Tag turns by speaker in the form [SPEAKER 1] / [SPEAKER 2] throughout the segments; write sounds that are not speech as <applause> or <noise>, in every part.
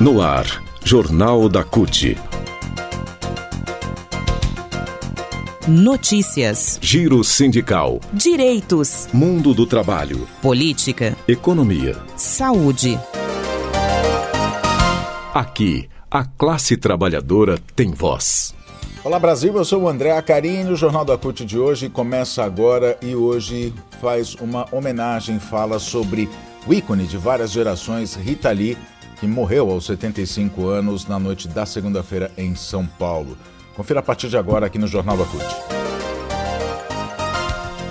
[SPEAKER 1] No ar, Jornal da CUT.
[SPEAKER 2] Notícias.
[SPEAKER 1] Giro sindical.
[SPEAKER 2] Direitos.
[SPEAKER 1] Mundo do trabalho.
[SPEAKER 2] Política.
[SPEAKER 1] Economia.
[SPEAKER 2] Saúde.
[SPEAKER 1] Aqui, a classe trabalhadora tem voz.
[SPEAKER 3] Olá Brasil, eu sou o André Acarini. O Jornal da CUT de hoje começa agora e hoje faz uma homenagem, fala sobre o ícone de várias gerações, Rita Lee, que morreu aos 75 anos na noite da segunda-feira em São Paulo. Confira a partir de agora aqui no Jornal da CUT.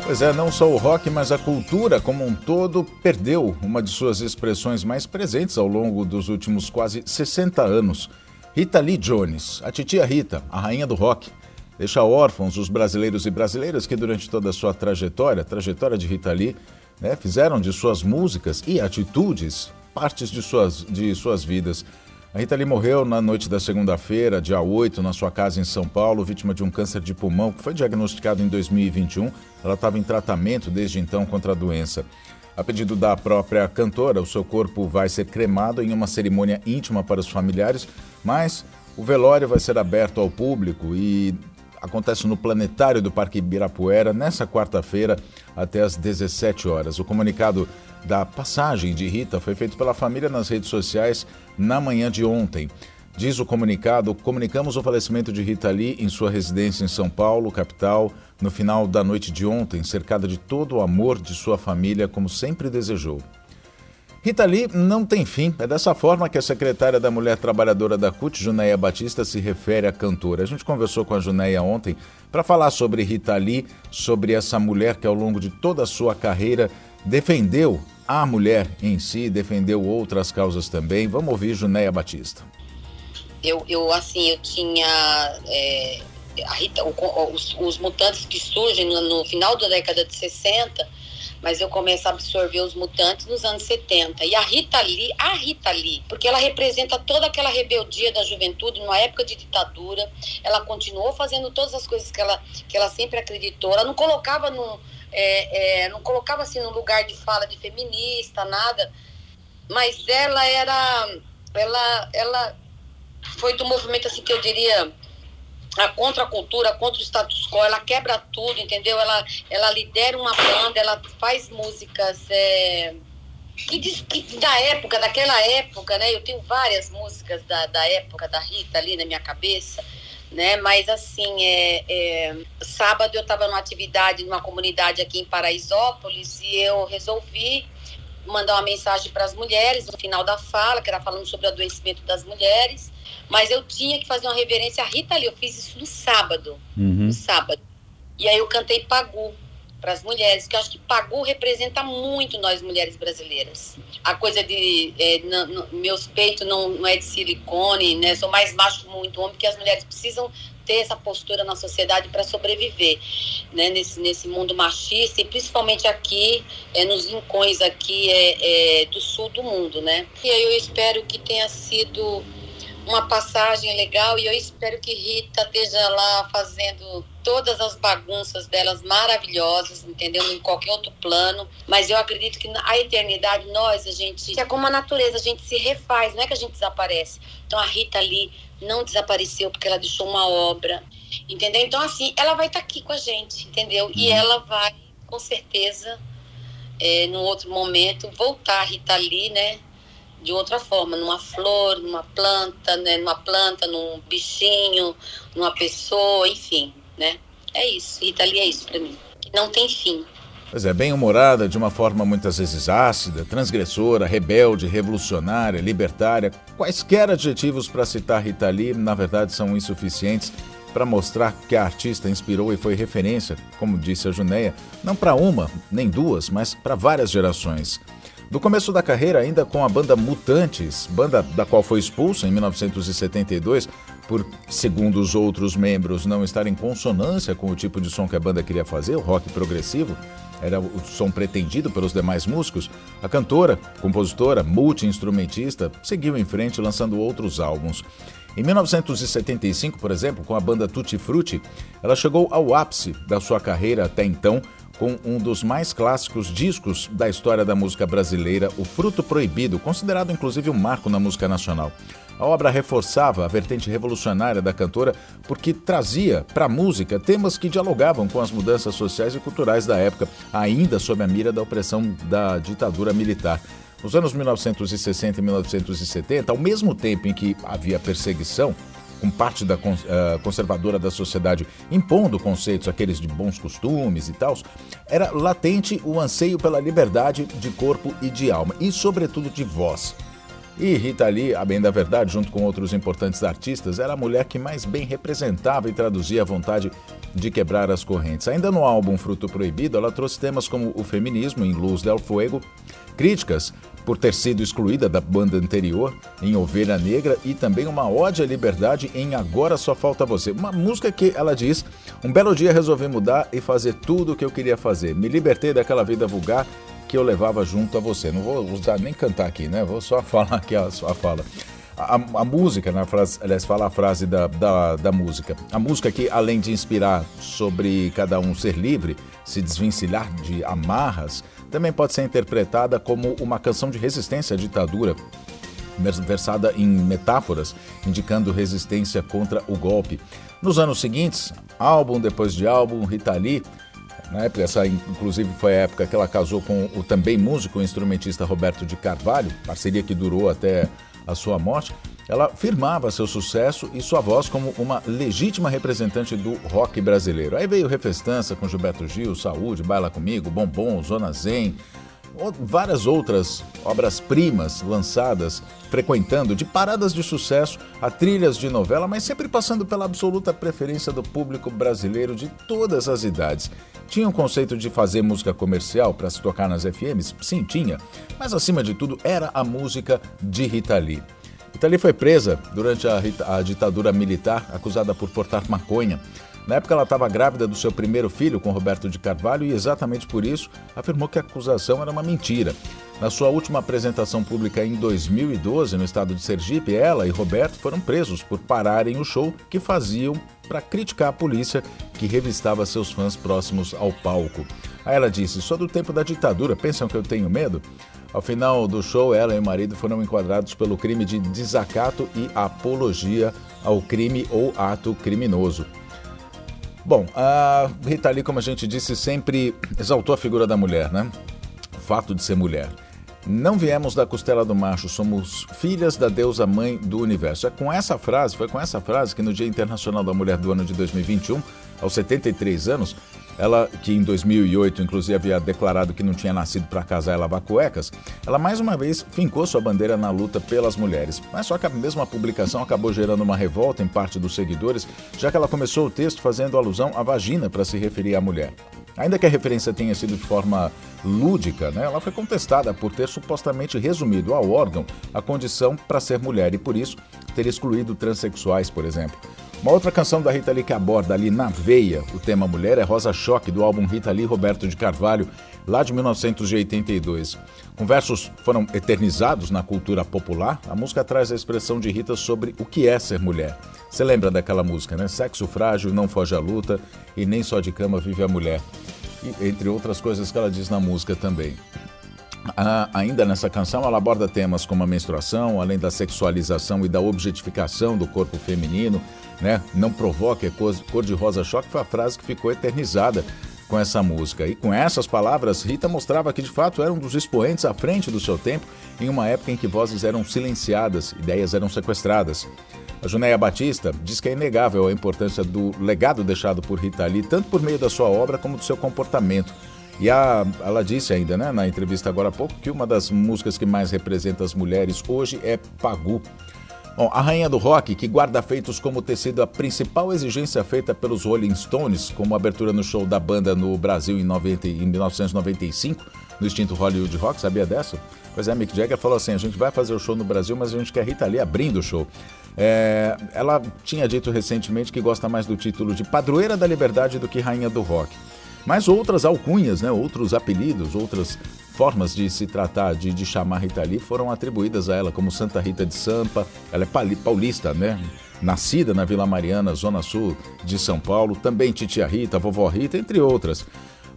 [SPEAKER 3] Pois é, não só o rock, mas a cultura como um todo perdeu uma de suas expressões mais presentes ao longo dos últimos quase 60 anos. Rita Lee Jones, a titia Rita, a rainha do rock, deixa órfãos os brasileiros e brasileiras que durante toda a sua trajetória, trajetória de Rita Lee, né, fizeram de suas músicas e atitudes partes de suas, de suas vidas. A Rita Lee morreu na noite da segunda-feira, dia 8, na sua casa em São Paulo, vítima de um câncer de pulmão que foi diagnosticado em 2021. Ela estava em tratamento desde então contra a doença. A pedido da própria cantora, o seu corpo vai ser cremado em uma cerimônia íntima para os familiares, mas o velório vai ser aberto ao público e acontece no planetário do Parque Ibirapuera nessa quarta-feira até às 17 horas. O comunicado da passagem de Rita foi feito pela família nas redes sociais na manhã de ontem. Diz o comunicado: comunicamos o falecimento de Rita Lee em sua residência em São Paulo, capital, no final da noite de ontem, cercada de todo o amor de sua família, como sempre desejou. Rita Lee não tem fim. É dessa forma que a secretária da Mulher Trabalhadora da CUT, Junéia Batista, se refere à cantora. A gente conversou com a Junéia ontem para falar sobre Rita Lee, sobre essa mulher que ao longo de toda a sua carreira defendeu a mulher em si, defendeu outras causas também. Vamos ouvir Junéia Batista
[SPEAKER 4] eu, eu assim, eu tinha é, Rita, o, os, os, mutantes que surgem no, no, final da década de 60, mas eu começo a absorver os mutantes nos anos 70. E a Rita Lee, a Rita Lee, porque ela representa toda aquela rebeldia da juventude numa época de ditadura, ela continuou fazendo todas as coisas que ela, que ela sempre acreditou, ela não colocava no é, é, não colocava assim no lugar de fala de feminista, nada, mas ela era, ela, ela foi do movimento assim que eu diria a contra a cultura, contra o status quo, ela quebra tudo, entendeu? Ela, ela lidera uma banda, ela faz músicas é, que, diz, que da época, daquela época, né? Eu tenho várias músicas da, da época da Rita ali na minha cabeça, né? Mas assim, é, é sábado eu estava numa atividade numa comunidade aqui em Paraisópolis e eu resolvi mandar uma mensagem para as mulheres no final da fala, que era falando sobre o adoecimento das mulheres mas eu tinha que fazer uma reverência à Rita Lee. Eu fiz isso no sábado. Uhum. No sábado. E aí eu cantei Pagu para as mulheres, que eu acho que Pagu representa muito nós mulheres brasileiras. A coisa de é, meus peitos não, não é de silicone, né? Sou mais macho muito homem, porque as mulheres precisam ter essa postura na sociedade para sobreviver, né? Nesse, nesse mundo machista e principalmente aqui, é, nos rincões aqui é, é, do sul do mundo, né? E aí eu espero que tenha sido uma passagem legal e eu espero que Rita esteja lá fazendo todas as bagunças delas maravilhosas, entendeu? Em qualquer outro plano, mas eu acredito que a eternidade nós a gente é como a natureza, a gente se refaz, não é que a gente desaparece. Então a Rita ali não desapareceu porque ela deixou uma obra, entendeu? Então assim, ela vai estar tá aqui com a gente, entendeu? E uhum. ela vai com certeza é, num outro momento voltar a Rita ali, né? De outra forma, numa flor, numa planta, né, numa planta, num bichinho, numa pessoa, enfim, né? É isso. Rita Lee é isso para mim. Não tem fim.
[SPEAKER 3] Pois é, bem humorada, de uma forma muitas vezes ácida, transgressora, rebelde, revolucionária, libertária. Quaisquer adjetivos para citar Rita Lee, na verdade, são insuficientes para mostrar que a artista inspirou e foi referência, como disse a Junéia, não para uma, nem duas, mas para várias gerações. No começo da carreira, ainda com a banda Mutantes, banda da qual foi expulsa em 1972 por, segundo os outros membros, não estar em consonância com o tipo de som que a banda queria fazer, o rock progressivo, era o som pretendido pelos demais músicos, a cantora, compositora, multi-instrumentista, seguiu em frente lançando outros álbuns. Em 1975, por exemplo, com a banda Tutti Frutti, ela chegou ao ápice da sua carreira até então com um dos mais clássicos discos da história da música brasileira, O Fruto Proibido, considerado inclusive um marco na música nacional. A obra reforçava a vertente revolucionária da cantora porque trazia para a música temas que dialogavam com as mudanças sociais e culturais da época, ainda sob a mira da opressão da ditadura militar. Nos anos 1960 e 1970, ao mesmo tempo em que havia perseguição, com parte da uh, conservadora da sociedade impondo conceitos aqueles de bons costumes e tal, era latente o anseio pela liberdade de corpo e de alma, e sobretudo de voz. E Rita Lee, a bem da verdade, junto com outros importantes artistas, era a mulher que mais bem representava e traduzia a vontade de quebrar as correntes. Ainda no álbum Fruto Proibido, ela trouxe temas como o feminismo em Luz del Fuego, críticas por ter sido excluída da banda anterior em Ovelha Negra e também uma ode à liberdade em Agora Só Falta Você. Uma música que ela diz: Um belo dia resolvi mudar e fazer tudo o que eu queria fazer. Me libertei daquela vida vulgar que eu levava junto a você. Não vou usar nem cantar aqui, né? Vou só <laughs> falar aqui a sua fala. A, a, música, na frase, aliás, fala a frase da, da, da, música. A música que, além de inspirar sobre cada um ser livre, se desvencilhar de amarras, também pode ser interpretada como uma canção de resistência à ditadura, versada em metáforas, indicando resistência contra o golpe. Nos anos seguintes, álbum depois de álbum, Rita Lee época, essa inclusive foi a época que ela casou com o também músico e instrumentista Roberto de Carvalho, parceria que durou até a sua morte. Ela firmava seu sucesso e sua voz como uma legítima representante do rock brasileiro. Aí veio Refestança com Gilberto Gil, Saúde, Baila Comigo, Bombom, Zona Zen, várias outras obras-primas lançadas, frequentando de paradas de sucesso a trilhas de novela, mas sempre passando pela absoluta preferência do público brasileiro de todas as idades. Tinha um conceito de fazer música comercial para se tocar nas FMs? Sim, tinha. Mas acima de tudo era a música de Rita Lee. Rita Lee foi presa durante a, a ditadura militar, acusada por portar maconha. Na época, ela estava grávida do seu primeiro filho com Roberto de Carvalho e, exatamente por isso, afirmou que a acusação era uma mentira. Na sua última apresentação pública em 2012, no estado de Sergipe, ela e Roberto foram presos por pararem o show que faziam para criticar a polícia que revistava seus fãs próximos ao palco. Aí ela disse: Só do tempo da ditadura, pensam que eu tenho medo? Ao final do show, ela e o marido foram enquadrados pelo crime de desacato e apologia ao crime ou ato criminoso. Bom, a Rita Lee, como a gente disse, sempre exaltou a figura da mulher, né? O fato de ser mulher. Não viemos da costela do macho, somos filhas da deusa mãe do universo. É com essa frase, foi com essa frase que no Dia Internacional da Mulher do ano de 2021, aos 73 anos, ela que em 2008 inclusive havia declarado que não tinha nascido para casar e lavar cuecas, ela mais uma vez fincou sua bandeira na luta pelas mulheres. Mas só que a mesma publicação acabou gerando uma revolta em parte dos seguidores, já que ela começou o texto fazendo alusão à vagina para se referir à mulher. Ainda que a referência tenha sido de forma lúdica, né, ela foi contestada por ter supostamente resumido ao órgão a condição para ser mulher e, por isso, ter excluído transexuais, por exemplo. Uma outra canção da Rita Lee que aborda ali na veia o tema mulher é Rosa Choque, do álbum Rita Lee Roberto de Carvalho, lá de 1982. Com versos foram eternizados na cultura popular, a música traz a expressão de Rita sobre o que é ser mulher. Você lembra daquela música, né? Sexo frágil, não foge à luta e nem só de cama vive a mulher. E, entre outras coisas que ela diz na música também. Ainda nessa canção, ela aborda temas como a menstruação, além da sexualização e da objetificação do corpo feminino. Né? Não provoque cor de rosa choque foi a frase que ficou eternizada com essa música. E com essas palavras, Rita mostrava que de fato era um dos expoentes à frente do seu tempo, em uma época em que vozes eram silenciadas, ideias eram sequestradas. A Junéia Batista diz que é inegável a importância do legado deixado por Rita Lee, tanto por meio da sua obra como do seu comportamento. E a, ela disse ainda, né, na entrevista agora há pouco, que uma das músicas que mais representa as mulheres hoje é Pagu. Bom, a rainha do rock, que guarda feitos como ter sido a principal exigência feita pelos Rolling Stones, como abertura no show da banda no Brasil em, 90, em 1995, no extinto Hollywood Rock, sabia dessa? Pois é, Mick Jagger falou assim: a gente vai fazer o show no Brasil, mas a gente quer Rita Lee abrindo o show. É, ela tinha dito recentemente que gosta mais do título de Padroeira da Liberdade do que Rainha do Rock. Mas outras alcunhas, né, outros apelidos, outras formas de se tratar, de, de chamar Rita Lee foram atribuídas a ela, como Santa Rita de Sampa. Ela é paulista, né? Nascida na Vila Mariana, zona sul de São Paulo. Também Titia Rita, Vovó Rita, entre outras.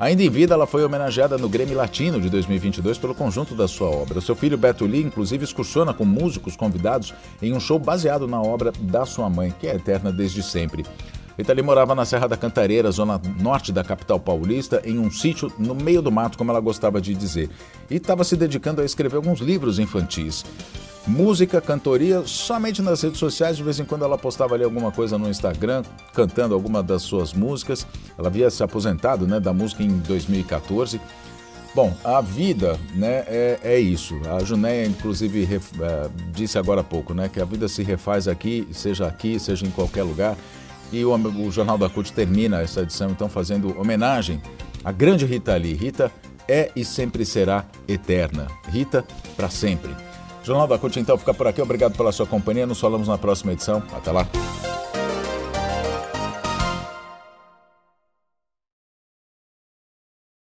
[SPEAKER 3] Ainda em vida, ela foi homenageada no Grêmio Latino de 2022 pelo conjunto da sua obra. Seu filho Beto Lee, inclusive, excursiona com músicos convidados em um show baseado na obra da sua mãe, que é eterna desde sempre. Rita Lee morava na Serra da Cantareira, zona norte da capital paulista, em um sítio no meio do mato, como ela gostava de dizer, e estava se dedicando a escrever alguns livros infantis música, cantoria, somente nas redes sociais. De vez em quando ela postava ali alguma coisa no Instagram, cantando alguma das suas músicas. Ela havia se aposentado né, da música em 2014. Bom, a vida né, é, é isso. A Junéia, inclusive, ref, é, disse agora há pouco né, que a vida se refaz aqui, seja aqui, seja em qualquer lugar. E o, o Jornal da CUT termina essa edição, então, fazendo homenagem à grande Rita Lee. Rita é e sempre será eterna. Rita, para sempre. Jornal da CUT, então, fica por aqui. Obrigado pela sua companhia. Nos falamos na próxima edição. Até lá.